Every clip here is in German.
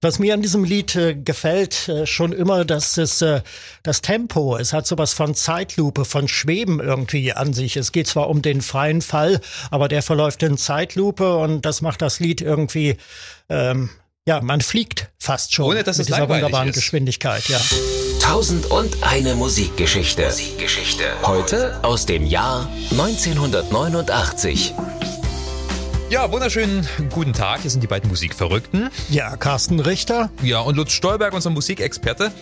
Was mir an diesem Lied äh, gefällt, äh, schon immer, dass es äh, das Tempo, es hat sowas von Zeitlupe, von Schweben irgendwie an sich. Es geht zwar um den freien Fall, aber der verläuft in Zeitlupe und das macht das Lied irgendwie, ähm, ja, man fliegt fast schon Ohne, dass mit es dieser wunderbaren ist. Geschwindigkeit, ja. Tausend und eine Musikgeschichte. Musikgeschichte. Heute aus dem Jahr 1989. Ja, wunderschönen guten Tag. Hier sind die beiden Musikverrückten. Ja, Carsten Richter. Ja, und Lutz Stolberg, unser Musikexperte.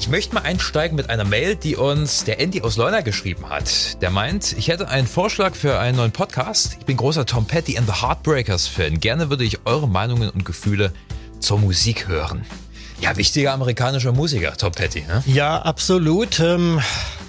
Ich möchte mal einsteigen mit einer Mail, die uns der Andy aus Leuna geschrieben hat. Der meint, ich hätte einen Vorschlag für einen neuen Podcast. Ich bin großer Tom Petty and the Heartbreakers Fan. Gerne würde ich eure Meinungen und Gefühle zur Musik hören. Ja, wichtiger amerikanischer Musiker, Tom Petty. Ne? Ja, absolut. Ähm,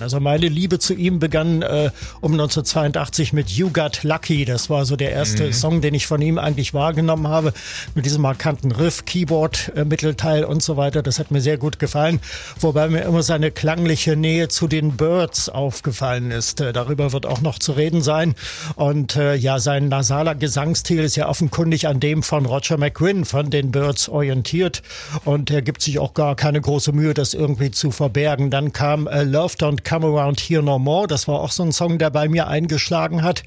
Also meine Liebe zu ihm begann äh, um 1982 mit You Got Lucky. Das war so der erste Mhm. Song, den ich von ihm eigentlich wahrgenommen habe. Mit diesem markanten Riff, Keyboard, äh, Mittelteil und so weiter. Das hat mir sehr gut gefallen. Wobei mir immer seine klangliche Nähe zu den Birds aufgefallen ist. Äh, darüber wird auch noch zu reden sein. Und äh, ja, sein nasaler Gesangsstil ist ja offenkundig an dem von Roger McGuinn von den Birds orientiert. Und er gibt sich auch gar keine große Mühe, das irgendwie zu verbergen. Dann kam äh, Love Don't Come Around Here No More. Das war auch so ein Song, der bei mir eingeschlagen hat.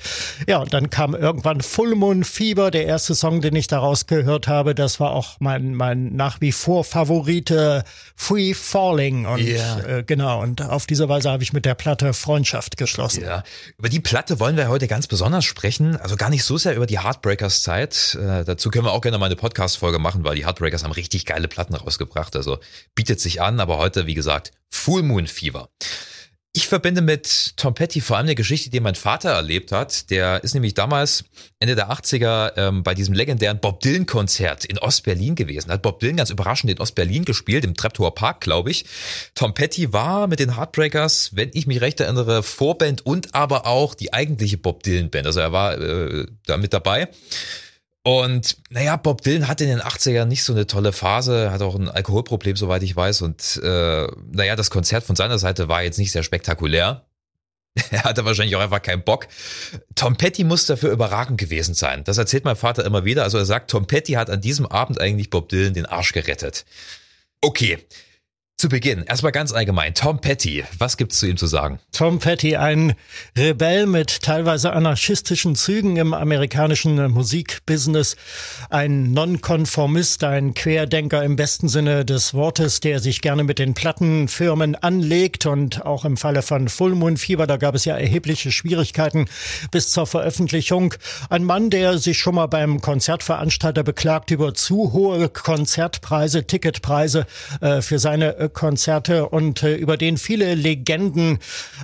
Ja, und dann kam irgendwann Full Moon Fever, der erste Song, den ich daraus gehört habe. Das war auch mein, mein nach wie vor Favorite Free Falling. Und Ja. äh, genau, und auf diese Weise habe ich mit der Platte Freundschaft geschlossen. Ja, über die Platte wollen wir heute ganz besonders sprechen. Also gar nicht so sehr über die Heartbreakers Zeit. Äh, dazu können wir auch gerne mal eine Podcast-Folge machen, weil die Heartbreakers haben richtig geile Platten rausgebracht. Also bietet sich an, aber heute, wie gesagt, Full Moon Fever. Ich verbinde mit Tom Petty vor allem eine Geschichte, die mein Vater erlebt hat. Der ist nämlich damals Ende der 80er ähm, bei diesem legendären Bob Dylan-Konzert in Ostberlin gewesen. Hat Bob Dylan ganz überraschend in Ostberlin gespielt, im Treptower Park, glaube ich. Tom Petty war mit den Heartbreakers, wenn ich mich recht erinnere, Vorband und aber auch die eigentliche Bob Dylan-Band. Also er war äh, da mit dabei. Und naja, Bob Dylan hatte in den 80ern nicht so eine tolle Phase, hat auch ein Alkoholproblem, soweit ich weiß. Und äh, naja, das Konzert von seiner Seite war jetzt nicht sehr spektakulär. Er hatte wahrscheinlich auch einfach keinen Bock. Tom Petty muss dafür überragend gewesen sein. Das erzählt mein Vater immer wieder. Also er sagt, Tom Petty hat an diesem Abend eigentlich Bob Dylan den Arsch gerettet. Okay, zu Beginn, erstmal ganz allgemein. Tom Petty, was gibt's zu ihm zu sagen? Tom Petty, ein Rebell mit teilweise anarchistischen Zügen im amerikanischen Musikbusiness, ein Nonkonformist, ein Querdenker im besten Sinne des Wortes, der sich gerne mit den Plattenfirmen anlegt und auch im Falle von Full Moon Fever, da gab es ja erhebliche Schwierigkeiten bis zur Veröffentlichung. Ein Mann, der sich schon mal beim Konzertveranstalter beklagt über zu hohe Konzertpreise, Ticketpreise äh, für seine Konzerte und äh, über den viele Legenden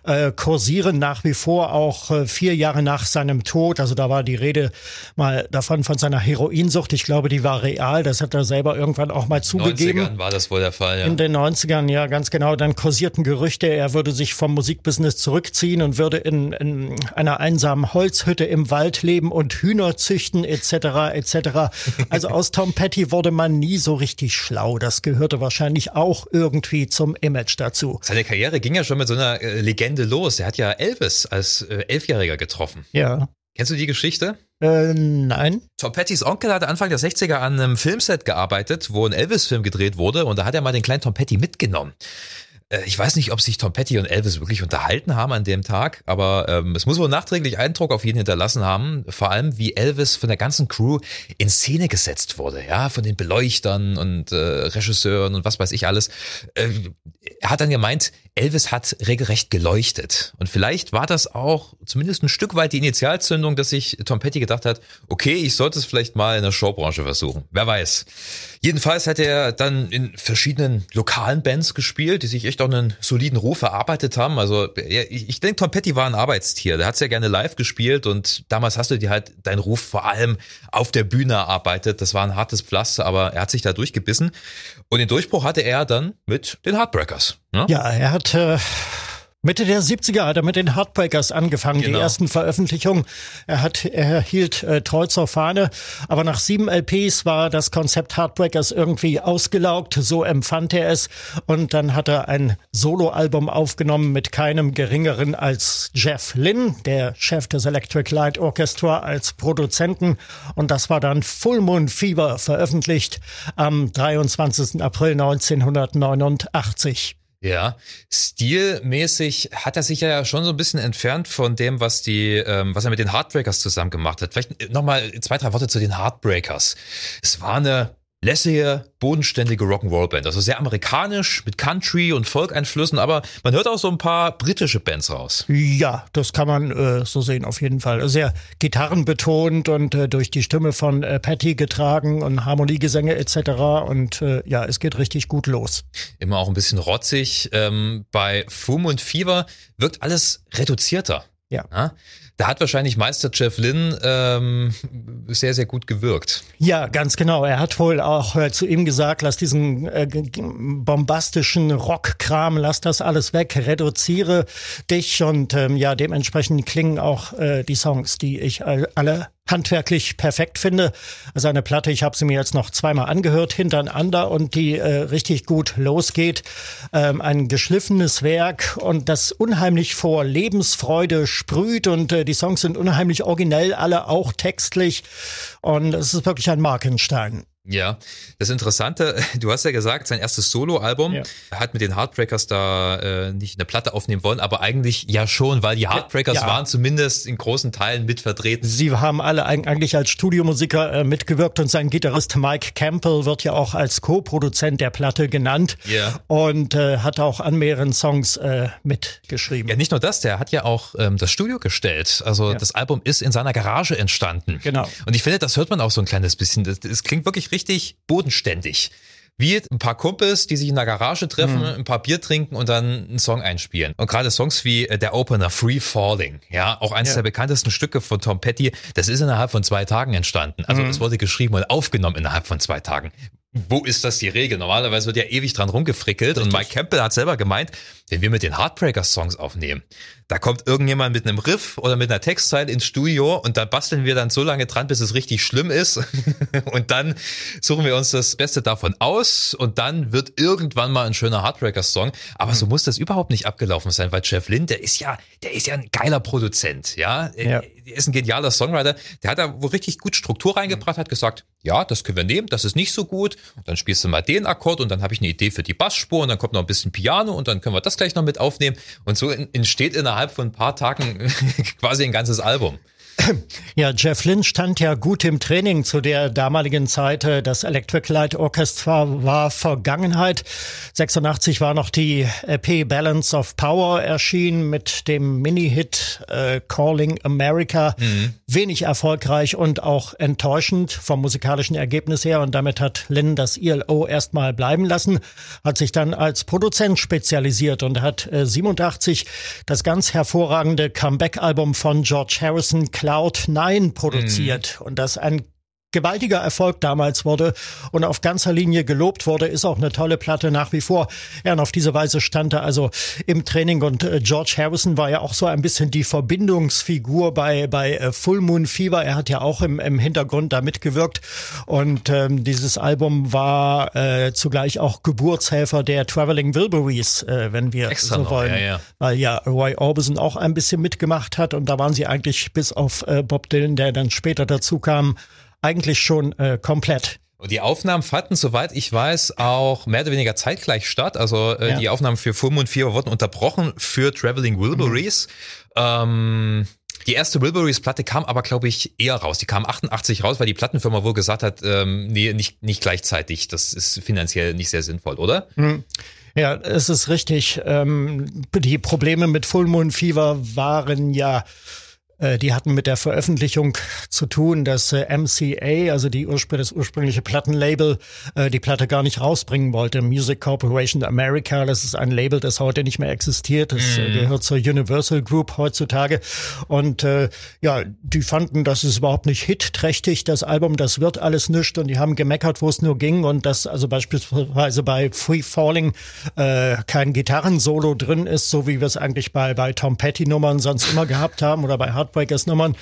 äh, kursieren nach wie vor auch äh, vier Jahre nach seinem Tod. Also da war die Rede mal davon von seiner Heroinsucht. Ich glaube, die war real. Das hat er selber irgendwann auch mal zugegeben. 90ern war das wohl der Fall, ja. In den 90ern, ja, ganz genau. Dann kursierten Gerüchte, er würde sich vom Musikbusiness zurückziehen und würde in, in einer einsamen Holzhütte im Wald leben und Hühner züchten, etc., etc. Also aus Tom Petty wurde man nie so richtig schlau. Das gehörte wahrscheinlich auch irgendwie zum Image dazu. Seine Karriere ging ja schon mit so einer äh, Legende los. Er hat ja Elvis als äh, Elfjähriger getroffen. Ja. Kennst du die Geschichte? Äh, nein. Tom Pettys Onkel hatte Anfang der 60er an einem Filmset gearbeitet, wo ein Elvis-Film gedreht wurde und da hat er mal den kleinen Tom Petty mitgenommen. Äh, Ich weiß nicht, ob sich Tom Petty und Elvis wirklich unterhalten haben an dem Tag, aber ähm, es muss wohl nachträglich Eindruck auf ihn hinterlassen haben. Vor allem, wie Elvis von der ganzen Crew in Szene gesetzt wurde, ja, von den Beleuchtern und äh, Regisseuren und was weiß ich alles. Äh, er hat dann gemeint, Elvis hat regelrecht geleuchtet. Und vielleicht war das auch zumindest ein Stück weit die Initialzündung, dass sich Tom Petty gedacht hat, okay, ich sollte es vielleicht mal in der Showbranche versuchen. Wer weiß. Jedenfalls hat er dann in verschiedenen lokalen Bands gespielt, die sich echt auch einen soliden Ruf erarbeitet haben. Also ja, ich, ich denke, Tom Petty war ein Arbeitstier. Der hat sehr gerne live gespielt und damals hast du dir halt deinen Ruf vor allem auf der Bühne erarbeitet. Das war ein hartes Pflaster, aber er hat sich da durchgebissen. Und den Durchbruch hatte er dann mit den Heartbreakers. Ne? Ja, er hat äh, Mitte der 70er hat er mit den Heartbreakers angefangen, genau. die ersten Veröffentlichungen. Er hat, er hielt äh, treu zur Fahne, aber nach sieben LPs war das Konzept Heartbreakers irgendwie ausgelaugt, so empfand er es. Und dann hat er ein Soloalbum aufgenommen mit keinem geringeren als Jeff Lynn, der Chef des Electric Light Orchestra, als Produzenten. Und das war dann Full Moon Fever veröffentlicht am 23. April 1989. Ja, stilmäßig hat er sich ja schon so ein bisschen entfernt von dem, was die, ähm, was er mit den Heartbreakers zusammen gemacht hat. Vielleicht nochmal zwei, drei Worte zu den Heartbreakers. Es war eine lässige, bodenständige Rock'n'Roll-Band. Also sehr amerikanisch mit Country und Folk-Einflüssen, aber man hört auch so ein paar britische Bands raus. Ja, das kann man äh, so sehen auf jeden Fall. Sehr gitarrenbetont und äh, durch die Stimme von äh, Patty getragen und Harmoniegesänge etc. Und äh, ja, es geht richtig gut los. Immer auch ein bisschen rotzig. Ähm, bei Fum und Fever wirkt alles reduzierter. Ja. ja. Da hat wahrscheinlich Meister Jeff Lynn ähm, sehr, sehr gut gewirkt. Ja, ganz genau. Er hat wohl auch äh, zu ihm gesagt, lass diesen äh, bombastischen Rockkram, lass das alles weg, reduziere dich und ähm, ja, dementsprechend klingen auch äh, die Songs, die ich alle handwerklich perfekt finde. Seine Platte, ich habe sie mir jetzt noch zweimal angehört hintereinander und die äh, richtig gut losgeht. Ähm, ein geschliffenes Werk und das unheimlich vor Lebensfreude sprüht und äh, die Songs sind unheimlich originell, alle auch textlich und es ist wirklich ein Markenstein. Ja, das Interessante, du hast ja gesagt, sein erstes Soloalbum ja. hat mit den Heartbreakers da äh, nicht eine Platte aufnehmen wollen, aber eigentlich ja schon, weil die Heartbreakers ja. waren zumindest in großen Teilen mit vertreten. Sie haben alle eigentlich als Studiomusiker äh, mitgewirkt und sein Gitarrist Mike Campbell wird ja auch als Co-Produzent der Platte genannt ja. und äh, hat auch an mehreren Songs äh, mitgeschrieben. Ja, nicht nur das, der hat ja auch ähm, das Studio gestellt. Also ja. das Album ist in seiner Garage entstanden. Genau. Und ich finde, das hört man auch so ein kleines bisschen. Das klingt wirklich richtig bodenständig. Wie ein paar Kumpels, die sich in der Garage treffen, mhm. ein paar Bier trinken und dann einen Song einspielen. Und gerade Songs wie äh, der Opener Free Falling, ja, auch eines ja. der bekanntesten Stücke von Tom Petty, das ist innerhalb von zwei Tagen entstanden. Also es mhm. wurde geschrieben und aufgenommen innerhalb von zwei Tagen wo ist das die Regel? Normalerweise wird ja ewig dran rumgefrickelt Richtig. und Mike Campbell hat selber gemeint, wenn wir mit den Heartbreakers-Songs aufnehmen, da kommt irgendjemand mit einem Riff oder mit einer Textzeile ins Studio und da basteln wir dann so lange dran, bis es richtig schlimm ist und dann suchen wir uns das Beste davon aus und dann wird irgendwann mal ein schöner Heartbreakers-Song. Aber mhm. so muss das überhaupt nicht abgelaufen sein, weil Jeff Lynn, der ist ja, der ist ja ein geiler Produzent, ja. ja. Der ist ein genialer Songwriter. Der hat da wo richtig gut Struktur reingebracht, hat gesagt, ja, das können wir nehmen, das ist nicht so gut. Und dann spielst du mal den Akkord und dann habe ich eine Idee für die Bassspur und dann kommt noch ein bisschen Piano und dann können wir das gleich noch mit aufnehmen. Und so entsteht innerhalb von ein paar Tagen quasi ein ganzes Album. Ja, Jeff Lynch stand ja gut im Training zu der damaligen Zeit. Äh, das Electric Light Orchestra war Vergangenheit. 86 war noch die EP Balance of Power erschienen mit dem Mini-Hit äh, Calling America. Mhm. Wenig erfolgreich und auch enttäuschend vom musikalischen Ergebnis her. Und damit hat Lynn das ILO erstmal bleiben lassen, hat sich dann als Produzent spezialisiert und hat äh, 87 das ganz hervorragende Comeback-Album von George Harrison Cloud9 produziert. Mhm. Und das ein gewaltiger Erfolg damals wurde und auf ganzer Linie gelobt wurde, ist auch eine tolle Platte nach wie vor. Ja, und auf diese Weise stand er also im Training und äh, George Harrison war ja auch so ein bisschen die Verbindungsfigur bei, bei äh, Full Moon Fever. Er hat ja auch im, im Hintergrund da mitgewirkt und ähm, dieses Album war äh, zugleich auch Geburtshelfer der Traveling Wilburys, äh, wenn wir Extra so wollen. ja, ja. Weil ja Roy Orbison auch ein bisschen mitgemacht hat und da waren sie eigentlich bis auf Bob Dylan, der dann später dazu kam, eigentlich schon äh, komplett. Und die Aufnahmen fanden, soweit ich weiß, auch mehr oder weniger zeitgleich statt. Also äh, ja. die Aufnahmen für Full Moon 4 wurden unterbrochen für Traveling Wilburys. Mhm. Ähm, die erste Wilburys-Platte kam aber, glaube ich, eher raus. Die kam 88 raus, weil die Plattenfirma wohl gesagt hat, ähm, nee, nicht, nicht gleichzeitig. Das ist finanziell nicht sehr sinnvoll, oder? Mhm. Ja, es ist richtig. Ähm, die Probleme mit Full Moon Fever waren ja die hatten mit der Veröffentlichung zu tun, dass äh, MCA, also die Urspr das ursprüngliche Plattenlabel, äh, die Platte gar nicht rausbringen wollte. Music Corporation America, das ist ein Label, das heute nicht mehr existiert. Das mm. gehört zur Universal Group heutzutage. Und äh, ja, die fanden, das ist überhaupt nicht hitträchtig, das Album, das wird alles nischt. Und die haben gemeckert, wo es nur ging. Und dass also beispielsweise bei Free Falling äh, kein Gitarrensolo drin ist, so wie wir es eigentlich bei, bei Tom Petty Nummern sonst immer gehabt haben oder bei Hard Heartbreakers Nummern.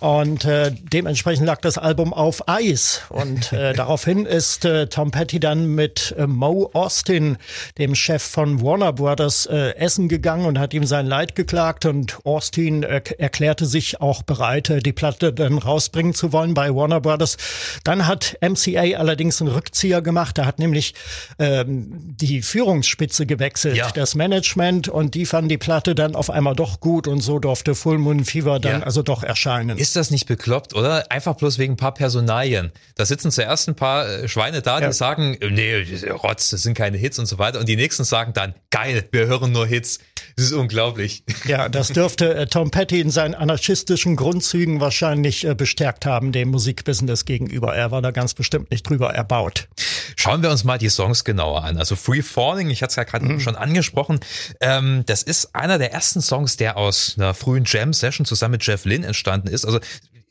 Und äh, dementsprechend lag das Album auf Eis. Und äh, daraufhin ist äh, Tom Petty dann mit äh, Mo Austin, dem Chef von Warner Brothers, äh, essen gegangen und hat ihm sein Leid geklagt. Und Austin äh, erklärte sich auch bereit, äh, die Platte dann rausbringen zu wollen bei Warner Brothers. Dann hat MCA allerdings einen Rückzieher gemacht. Da hat nämlich ähm, die Führungsspitze gewechselt, ja. das Management, und die fanden die Platte dann auf einmal doch gut und so durfte Full Moon Fever dann ja. also doch erscheinen. Ist das nicht bekloppt, oder? Einfach bloß wegen ein paar Personalien. Da sitzen zuerst ein paar äh, Schweine da, die ja. sagen, nee, Rotz, das sind keine Hits und so weiter. Und die nächsten sagen dann, geil, wir hören nur Hits. Das ist unglaublich. Ja, das dürfte äh, Tom Petty in seinen anarchistischen Grundzügen wahrscheinlich äh, bestärkt haben, dem Musikbusiness gegenüber. Er war da ganz bestimmt nicht drüber erbaut. Schauen wir uns mal die Songs genauer an. Also Free Falling, ich hatte es ja gerade mhm. schon angesprochen, ähm, das ist einer der ersten Songs, der aus einer frühen Jam-Session zusammen mit Jeff Lynne entstanden ist. Also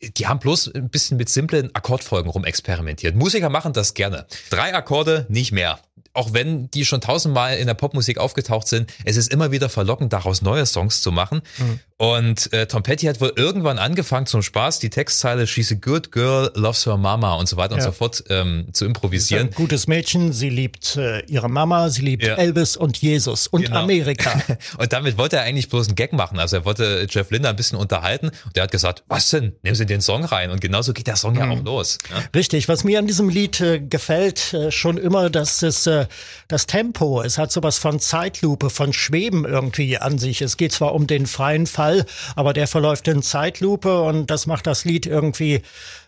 die haben bloß ein bisschen mit simplen Akkordfolgen rumexperimentiert. Musiker machen das gerne. Drei Akkorde, nicht mehr auch wenn die schon tausendmal in der Popmusik aufgetaucht sind, es ist immer wieder verlockend, daraus neue Songs zu machen. Mhm. Und äh, Tom Petty hat wohl irgendwann angefangen zum Spaß die Textzeile She's a good girl, loves her mama und so weiter ja. und so fort ähm, zu improvisieren. ein gutes Mädchen, sie liebt äh, ihre Mama, sie liebt ja. Elvis und Jesus und genau. Amerika. und damit wollte er eigentlich bloß einen Gag machen. Also er wollte Jeff Linder ein bisschen unterhalten und der hat gesagt, was denn? Nehmen Sie den Song rein. Und genauso geht der Song mhm. ja auch los. Ja? Richtig, was mir an diesem Lied äh, gefällt, äh, schon immer, dass es äh, das Tempo, es hat sowas von Zeitlupe, von Schweben irgendwie an sich. Es geht zwar um den freien Fall, Fall, aber der verläuft in Zeitlupe und das macht das Lied irgendwie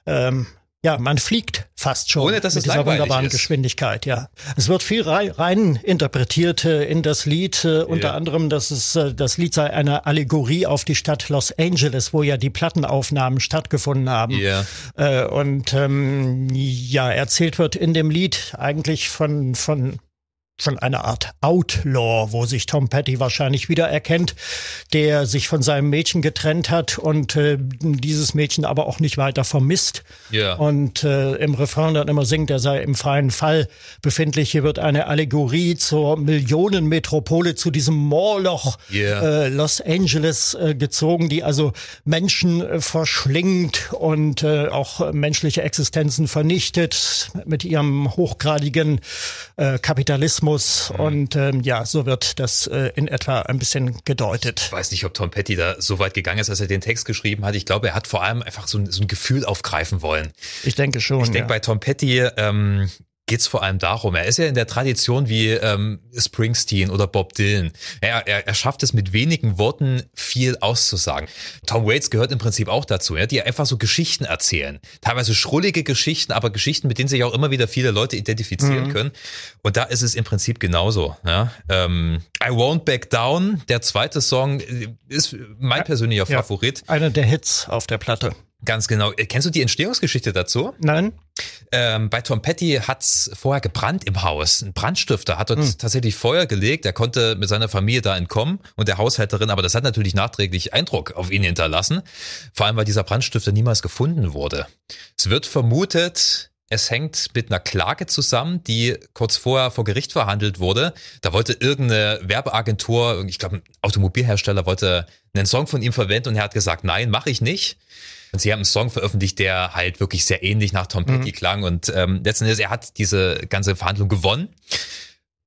ähm, ja, man fliegt fast schon Ohne, dass mit es dieser wunderbaren ist. Geschwindigkeit. Ja, es wird viel rein, interpretiert äh, in das Lied. Äh, unter anderem, dass es äh, das Lied sei eine Allegorie auf die Stadt Los Angeles, wo ja die Plattenaufnahmen stattgefunden haben. Ja. Äh, und ähm, ja, erzählt wird in dem Lied eigentlich von von von einer Art Outlaw, wo sich Tom Petty wahrscheinlich wieder erkennt, der sich von seinem Mädchen getrennt hat und äh, dieses Mädchen aber auch nicht weiter vermisst. Ja. Und äh, im Refrain dann immer singt, er sei im freien Fall befindlich. Hier wird eine Allegorie zur Millionenmetropole, zu diesem Moorloch yeah. äh, Los Angeles äh, gezogen, die also Menschen äh, verschlingt und äh, auch menschliche Existenzen vernichtet mit ihrem hochgradigen äh, Kapitalismus Rassismus mhm. und ähm, ja, so wird das äh, in etwa ein bisschen gedeutet. Ich weiß nicht, ob Tom Petty da so weit gegangen ist, als er den Text geschrieben hat. Ich glaube, er hat vor allem einfach so ein, so ein Gefühl aufgreifen wollen. Ich denke schon. Ich denke, ja. bei Tom Petty ähm, geht es vor allem darum. Er ist ja in der Tradition wie ähm, Springsteen oder Bob Dylan. Er, er, er schafft es mit wenigen Worten viel auszusagen. Tom Waits gehört im Prinzip auch dazu, ja, die einfach so Geschichten erzählen. Teilweise schrullige Geschichten, aber Geschichten, mit denen sich auch immer wieder viele Leute identifizieren mhm. können. Und da ist es im Prinzip genauso. Ja. Ähm, I Won't Back Down, der zweite Song, ist mein persönlicher ja, Favorit. Einer der Hits auf der Platte. Ganz genau. Äh, kennst du die Entstehungsgeschichte dazu? Nein. Ähm, bei Tom Petty hat's vorher gebrannt im Haus. Ein Brandstifter hat dort hm. tatsächlich Feuer gelegt. Er konnte mit seiner Familie da entkommen und der Haushälterin, aber das hat natürlich nachträglich Eindruck auf ihn hinterlassen. Vor allem, weil dieser Brandstifter niemals gefunden wurde. Es wird vermutet, es hängt mit einer Klage zusammen, die kurz vorher vor Gericht verhandelt wurde. Da wollte irgendeine Werbeagentur, ich glaube ein Automobilhersteller, wollte einen Song von ihm verwenden und er hat gesagt, nein, mache ich nicht. Und sie haben einen Song veröffentlicht, der halt wirklich sehr ähnlich nach Tom Petty mhm. klang. Und ähm, letzten Endes, er hat diese ganze Verhandlung gewonnen.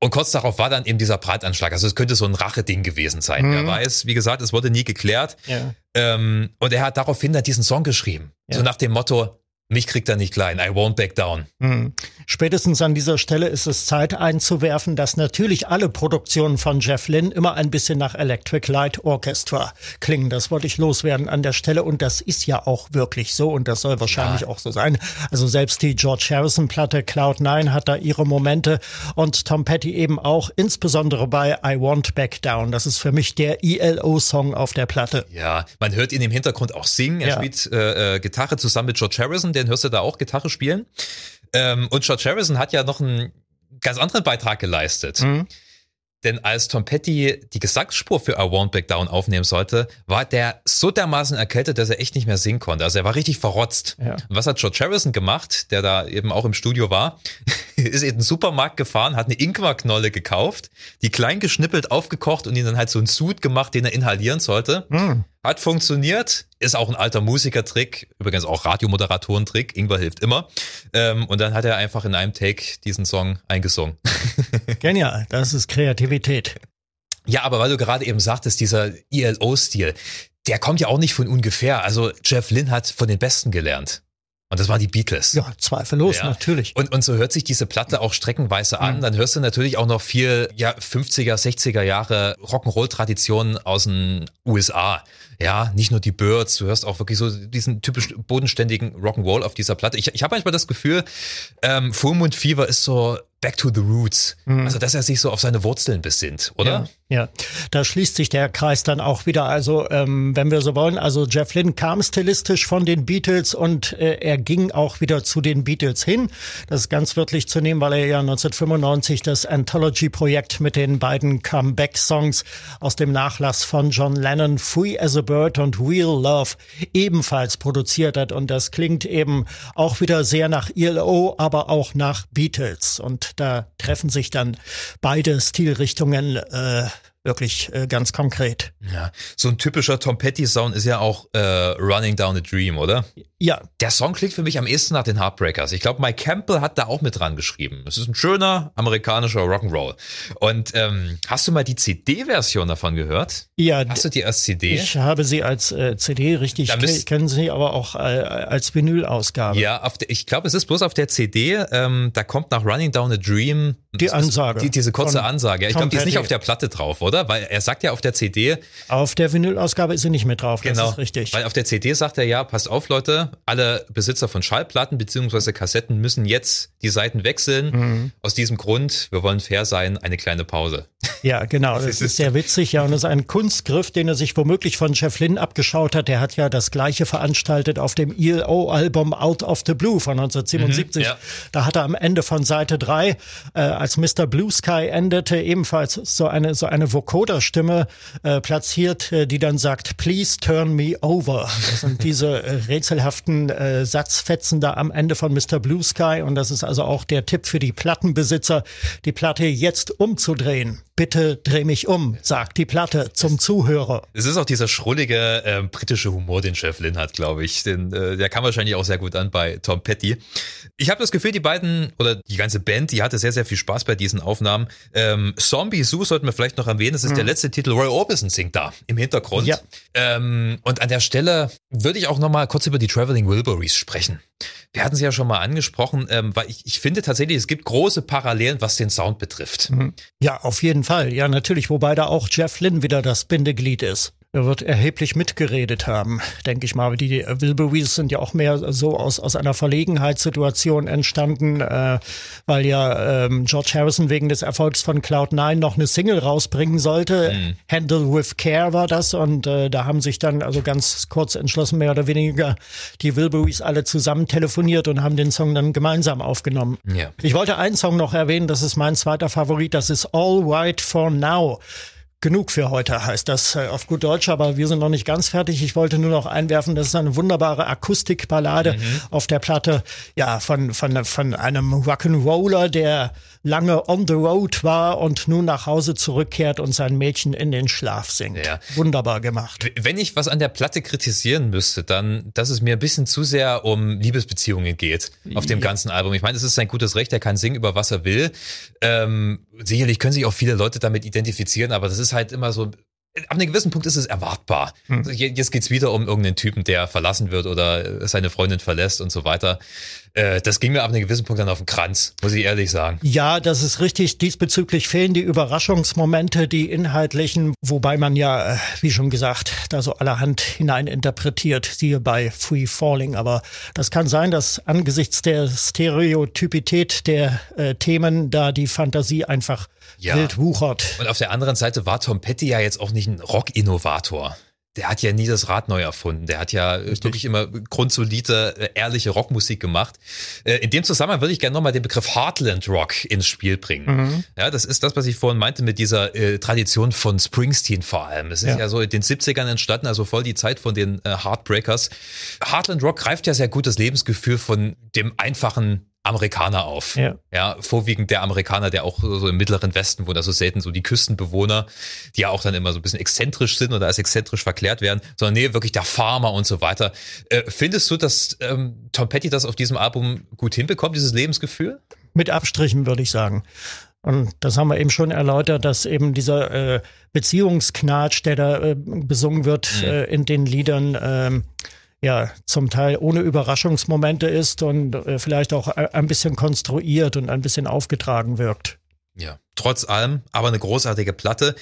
Und kurz darauf war dann eben dieser Brandanschlag. Also es könnte so ein Rache-Ding gewesen sein. Mhm. Wer weiß, wie gesagt, es wurde nie geklärt. Ja. Ähm, und er hat daraufhin dann diesen Song geschrieben. Ja. So nach dem Motto, Mich kriegt er nicht klein. I won't back down. Hm. Spätestens an dieser Stelle ist es Zeit einzuwerfen, dass natürlich alle Produktionen von Jeff Lynne immer ein bisschen nach Electric Light Orchestra klingen. Das wollte ich loswerden an der Stelle und das ist ja auch wirklich so und das soll wahrscheinlich ja. auch so sein. Also selbst die George Harrison Platte Cloud9 hat da ihre Momente und Tom Petty eben auch, insbesondere bei I Won't Back Down. Das ist für mich der ELO-Song auf der Platte. Ja, man hört ihn im Hintergrund auch singen. Er ja. spielt äh, äh Gitarre zusammen mit George Harrison, den hörst du da auch Gitarre spielen. Ähm, und George Harrison hat ja noch einen ganz anderen Beitrag geleistet. Mhm. Denn als Tom Petty die Gesangsspur für I Won't Back Down aufnehmen sollte, war der so dermaßen erkältet, dass er echt nicht mehr singen konnte. Also er war richtig verrotzt. Ja. Und was hat George Harrison gemacht, der da eben auch im Studio war? ist in den Supermarkt gefahren, hat eine Ingwerknolle gekauft, die klein geschnippelt, aufgekocht und ihn dann halt so einen Sud gemacht, den er inhalieren sollte. Mhm. Hat funktioniert, ist auch ein alter Musikertrick, übrigens auch Radiomoderatorentrick, Ingwer hilft immer. Ähm, und dann hat er einfach in einem Take diesen Song eingesungen. Genial, das ist Kreativität. Ja, aber weil du gerade eben sagtest, dieser ELO-Stil, der kommt ja auch nicht von ungefähr. Also Jeff Lynn hat von den Besten gelernt. Und das waren die Beatles. Ja, zweifellos, ja. natürlich. Und, und so hört sich diese Platte auch streckenweise an. Mhm. Dann hörst du natürlich auch noch viel ja, 50er, 60er Jahre Rock'n'Roll-Traditionen aus den USA. Ja, nicht nur die Birds, du hörst auch wirklich so diesen typisch bodenständigen Rock'n'Roll auf dieser Platte. Ich, ich habe manchmal das Gefühl, ähm, Full Moon Fever ist so back to the roots. Mhm. Also, dass er sich so auf seine Wurzeln besinnt, oder? Ja. Ja, da schließt sich der Kreis dann auch wieder. Also, ähm, wenn wir so wollen, also Jeff Lynne kam stilistisch von den Beatles und äh, er ging auch wieder zu den Beatles hin. Das ist ganz wörtlich zu nehmen, weil er ja 1995 das Anthology-Projekt mit den beiden Comeback-Songs aus dem Nachlass von John Lennon, Free as a Bird und Real Love, ebenfalls produziert hat. Und das klingt eben auch wieder sehr nach ELO, aber auch nach Beatles. Und da treffen sich dann beide Stilrichtungen äh, wirklich äh, ganz konkret. Ja, so ein typischer Tom Petty Sound ist ja auch äh, Running Down a Dream, oder? Ja. Der Song klingt für mich am ehesten nach den Heartbreakers. Ich glaube, Mike Campbell hat da auch mit dran geschrieben. Es ist ein schöner amerikanischer Rock'n'Roll. Und ähm, hast du mal die CD-Version davon gehört? Ja. Hast du die als CD? Ich habe sie als äh, CD, richtig. Ich kennen sie aber auch äh, als Vinyl-Ausgabe. Ja, der, ich glaube, es ist bloß auf der CD. Ähm, da kommt nach Running Down a Dream die Ansage. Die, diese kurze Ansage. Ich glaube, die ist nicht auf der Platte drauf, oder? Weil er sagt ja auf der CD. Auf der Vinyl-Ausgabe ist sie nicht mit drauf. Genau. Das ist richtig. Weil auf der CD sagt er ja, passt auf, Leute, alle Besitzer von Schallplatten beziehungsweise Kassetten müssen jetzt die Seiten wechseln. Mhm. Aus diesem Grund, wir wollen fair sein, eine kleine Pause. Ja, genau. Das, das ist sehr witzig. Ja, und das ist ein Kunstgriff, den er sich womöglich von Jeff Lynne abgeschaut hat. Der hat ja das Gleiche veranstaltet auf dem ELO-Album Out of the Blue von 1977. Mhm, ja. Da hat er am Ende von Seite 3, äh, als Mr. Blue Sky endete, ebenfalls so eine, so eine Vocoder-Stimme äh, platziert, äh, die dann sagt, please turn me over. Das sind diese äh, rätselhaften äh, Satzfetzen da am Ende von Mr. Blue Sky. Und das ist also auch der Tipp für die Plattenbesitzer, die Platte jetzt umzudrehen. Bitte dreh mich um, sagt die Platte zum Zuhörer. Es ist auch dieser schrullige äh, britische Humor, den Chef Lynn hat, glaube ich. Den, äh, der kam wahrscheinlich auch sehr gut an bei Tom Petty. Ich habe das Gefühl, die beiden oder die ganze Band, die hatte sehr, sehr viel Spaß bei diesen Aufnahmen. Ähm, Zombie Zoo sollten wir vielleicht noch erwähnen. Das ist mhm. der letzte Titel. Roy Orbison singt da im Hintergrund. Ja. Ähm, und an der Stelle würde ich auch noch mal kurz über die Traveling Wilburys sprechen. Wir hatten sie ja schon mal angesprochen, ähm, weil ich, ich finde tatsächlich, es gibt große Parallelen, was den Sound betrifft. Mhm. Ja, auf jeden Fall. Ja, natürlich, wobei da auch Jeff Lynn wieder das Bindeglied ist. Er wird erheblich mitgeredet haben, denke ich mal. Die Wilburys sind ja auch mehr so aus, aus einer Verlegenheitssituation entstanden, äh, weil ja ähm, George Harrison wegen des Erfolgs von Cloud9 noch eine Single rausbringen sollte. Mhm. Handle with Care war das und äh, da haben sich dann also ganz kurz entschlossen, mehr oder weniger die Wilburys alle zusammen telefoniert und haben den Song dann gemeinsam aufgenommen. Ja. Ich wollte einen Song noch erwähnen, das ist mein zweiter Favorit, das ist All Right for Now. Genug für heute heißt das äh, auf gut Deutsch, aber wir sind noch nicht ganz fertig. Ich wollte nur noch einwerfen, das ist eine wunderbare Akustikballade mhm. auf der Platte, ja, von, von, von einem Rock'n'Roller, der lange on the road war und nun nach Hause zurückkehrt und sein Mädchen in den Schlaf singt. Ja. Wunderbar gemacht. Wenn ich was an der Platte kritisieren müsste, dann, dass es mir ein bisschen zu sehr um Liebesbeziehungen geht auf dem ja. ganzen Album. Ich meine, es ist sein gutes Recht, er kann singen über was er will. Ähm, sicherlich können sich auch viele Leute damit identifizieren, aber das ist halt immer so ab einem gewissen Punkt ist es erwartbar. Hm. Jetzt geht's wieder um irgendeinen Typen, der verlassen wird oder seine Freundin verlässt und so weiter. Äh, das ging mir ab einem gewissen Punkt dann auf den Kranz, muss ich ehrlich sagen. Ja, das ist richtig. Diesbezüglich fehlen die Überraschungsmomente, die inhaltlichen, wobei man ja, äh, wie schon gesagt, da so allerhand hineininterpretiert, siehe bei Free Falling. Aber das kann sein, dass angesichts der Stereotypität der äh, Themen da die Fantasie einfach ja. wild wuchert. Und auf der anderen Seite war Tom Petty ja jetzt auch nicht ein Rock-Innovator. Der hat ja nie das Rad neu erfunden. Der hat ja Richtig. wirklich immer grundsolide, äh, ehrliche Rockmusik gemacht. Äh, in dem Zusammenhang würde ich gerne nochmal den Begriff Heartland Rock ins Spiel bringen. Mhm. Ja, das ist das, was ich vorhin meinte mit dieser äh, Tradition von Springsteen vor allem. Es ist ja. ja. so in den 70ern entstanden, also voll die Zeit von den äh, Heartbreakers. Heartland Rock greift ja sehr gut das Lebensgefühl von dem einfachen Amerikaner auf. Ja. ja, vorwiegend der Amerikaner, der auch so im mittleren Westen wohnt, also selten so die Küstenbewohner, die ja auch dann immer so ein bisschen exzentrisch sind oder als exzentrisch verklärt werden, sondern nee, wirklich der Farmer und so weiter. Äh, findest du, dass ähm, Tom Petty das auf diesem Album gut hinbekommt, dieses Lebensgefühl? Mit Abstrichen, würde ich sagen. Und das haben wir eben schon erläutert, dass eben dieser äh, Beziehungsknatsch, der da äh, besungen wird mhm. äh, in den Liedern, äh, ja zum Teil ohne Überraschungsmomente ist und äh, vielleicht auch ein bisschen konstruiert und ein bisschen aufgetragen wirkt. Ja, trotz allem, aber eine großartige Platte,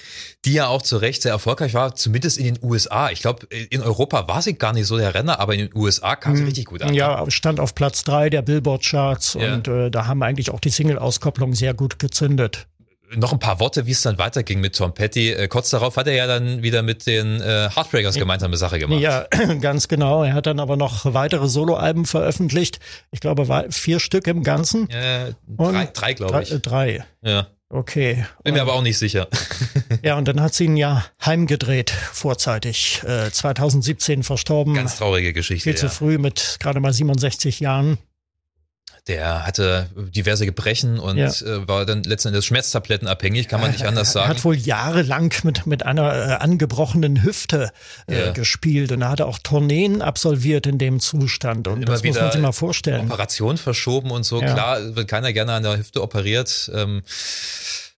die ja auch zu Recht sehr erfolgreich war, zumindest in den USA. Ich glaube, in Europa war sie gar nicht so der Renner, aber in den USA kam sie mhm. richtig gut an. Ja, stand auf Platz drei der Billboard-Charts ja. und äh, da haben eigentlich auch die Single-Auskopplung sehr gut gezündet noch ein paar Worte, wie es dann weiterging mit Tom Petty. Äh, kurz darauf hat er ja dann wieder mit den äh, Heartbreakers gemeinsame Sache gemacht. Ja, ganz genau. Er hat dann aber noch weitere Soloalben veröffentlicht. Ich glaube, vier Stück im Ganzen. Äh, drei, drei glaube ich. Drei. Ja. Okay. Bin mir aber auch nicht sicher. ja, und dann hat sie ihn ja heimgedreht, vorzeitig. Äh, 2017 verstorben. Ganz traurige Geschichte. Viel ja. zu früh mit gerade mal 67 Jahren. Der hatte diverse Gebrechen und ja. äh, war dann letztendlich Schmerztabletten abhängig, kann man nicht anders sagen. Er hat wohl jahrelang mit, mit einer äh, angebrochenen Hüfte äh, ja. gespielt und er hatte auch Tourneen absolviert in dem Zustand. Und Immer das muss man sich mal vorstellen. Operation verschoben und so. Ja. Klar, wird keiner gerne an der Hüfte operiert. Ähm,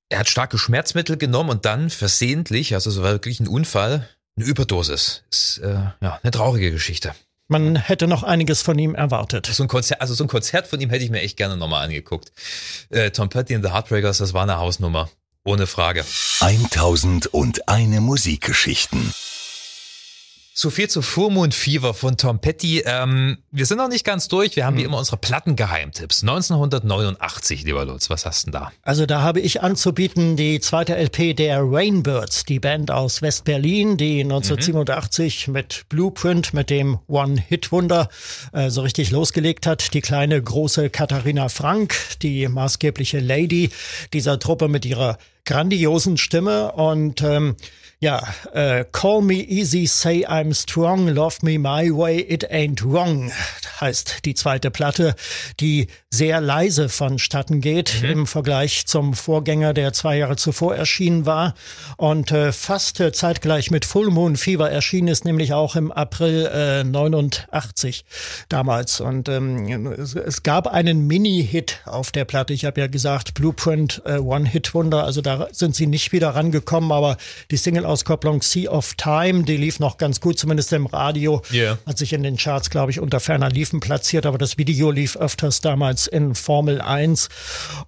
er hat starke Schmerzmittel genommen und dann versehentlich, also es war wirklich ein Unfall, eine Überdosis. Ist äh, ja eine traurige Geschichte. Man hätte noch einiges von ihm erwartet. So ein Konzert, also so ein Konzert von ihm hätte ich mir echt gerne nochmal angeguckt. Äh, Tom Petty and the Heartbreakers, das war eine Hausnummer. Ohne Frage. 1001 Musikgeschichten. So viel zu Full Moon Fever von Tom Petty. Ähm, wir sind noch nicht ganz durch. Wir haben wie hm. immer unsere Plattengeheimtipps. 1989, lieber Lutz, was hast du denn da? Also da habe ich anzubieten die zweite LP der Rainbirds, die Band aus West-Berlin, die 1987 mhm. mit Blueprint, mit dem One-Hit-Wunder äh, so richtig losgelegt hat. Die kleine, große Katharina Frank, die maßgebliche Lady dieser Truppe mit ihrer grandiosen Stimme und ähm, ja, äh, Call Me Easy, Say I'm Strong, Love Me My Way, It Ain't Wrong heißt die zweite Platte, die sehr leise vonstatten geht mhm. im Vergleich zum Vorgänger, der zwei Jahre zuvor erschienen war und äh, fast äh, zeitgleich mit Full Moon Fever erschienen ist, nämlich auch im April äh, 89 damals und ähm, es, es gab einen Mini-Hit auf der Platte. Ich habe ja gesagt, Blueprint äh, One-Hit-Wunder, also da sind sie nicht wieder rangekommen, aber die Single Auskopplung Sea of Time, die lief noch ganz gut, zumindest im Radio. Yeah. Hat sich in den Charts, glaube ich, unter ferner Liefen platziert, aber das Video lief öfters damals in Formel 1.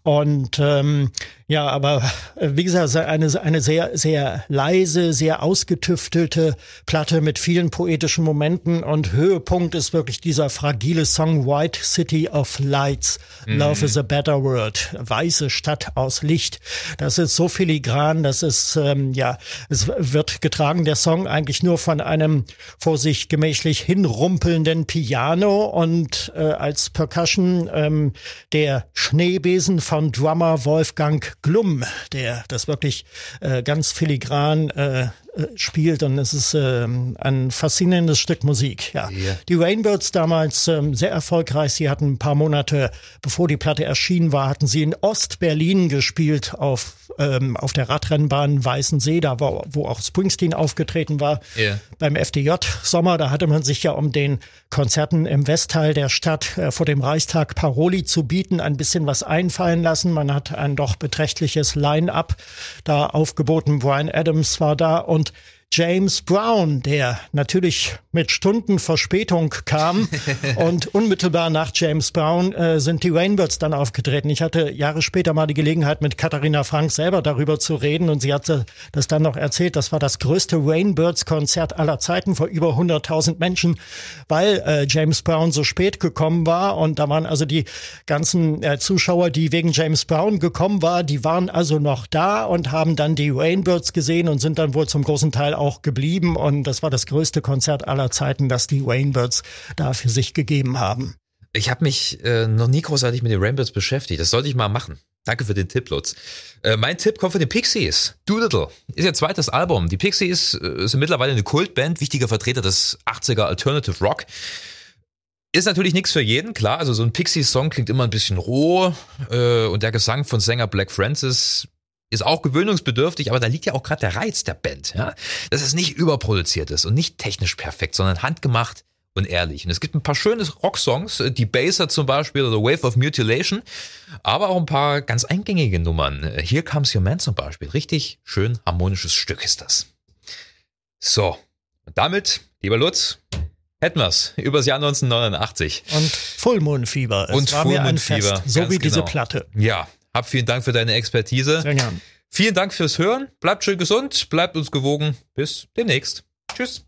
Und ähm, ja, aber äh, wie gesagt, eine, eine sehr, sehr leise, sehr ausgetüftelte Platte mit vielen poetischen Momenten und Höhepunkt ist wirklich dieser fragile Song White City of Lights. Mhm. Love is a better word. Weiße Stadt aus Licht. Das ist so filigran, das ist, ähm, ja, es wird getragen, der Song eigentlich nur von einem vor sich gemächlich hinrumpelnden Piano und äh, als Percussion ähm, der Schneebesen von Drummer Wolfgang Glum, der das wirklich äh, ganz filigran äh, spielt und es ist ähm, ein faszinierendes Stück Musik. Ja. Yeah. Die Rainbirds damals ähm, sehr erfolgreich. Sie hatten ein paar Monate, bevor die Platte erschienen war, hatten sie in Ost-Berlin gespielt auf ähm, auf der Radrennbahn Weißensee, da wo, wo auch Springsteen aufgetreten war. Yeah. Beim FDJ Sommer, da hatte man sich ja um den Konzerten im Westteil der Stadt äh, vor dem Reichstag Paroli zu bieten, ein bisschen was einfallen lassen. Man hat ein doch beträchtliches Line-up da aufgeboten. Brian Adams war da und kommt James Brown, der natürlich mit Stunden Verspätung kam und unmittelbar nach James Brown äh, sind die Rainbirds dann aufgetreten. Ich hatte Jahre später mal die Gelegenheit, mit Katharina Frank selber darüber zu reden und sie hatte das dann noch erzählt. Das war das größte Rainbirds-Konzert aller Zeiten vor über 100.000 Menschen, weil äh, James Brown so spät gekommen war und da waren also die ganzen äh, Zuschauer, die wegen James Brown gekommen waren, die waren also noch da und haben dann die Rainbirds gesehen und sind dann wohl zum großen Teil auch geblieben und das war das größte Konzert aller Zeiten, das die Rainbirds da für sich gegeben haben. Ich habe mich äh, noch nie großartig mit den Rainbirds beschäftigt. Das sollte ich mal machen. Danke für den Tipp, Lutz. Äh, mein Tipp kommt von den Pixies. Doolittle ist ihr zweites Album. Die Pixies äh, sind mittlerweile eine Kultband, wichtiger Vertreter des 80er Alternative Rock. Ist natürlich nichts für jeden, klar. Also so ein Pixies-Song klingt immer ein bisschen roh äh, und der Gesang von Sänger Black Francis ist auch gewöhnungsbedürftig, aber da liegt ja auch gerade der Reiz der Band, ja. Dass es nicht überproduziert ist und nicht technisch perfekt, sondern handgemacht und ehrlich. Und es gibt ein paar schöne Rocksongs, äh, die Baser zum Beispiel oder Wave of Mutilation, aber auch ein paar ganz eingängige Nummern. Äh, Here Comes Your Man zum Beispiel. Richtig schön harmonisches Stück ist das. So, und damit, lieber Lutz, hätten wir's übers Jahr 1989. Und Fullmoonfieber. Es Und war mir ein Fest, so wie diese genau. Platte. Ja, hab vielen Dank für deine Expertise. Sehr gern. Vielen Dank fürs Hören. Bleibt schön gesund, bleibt uns gewogen. Bis demnächst. Tschüss.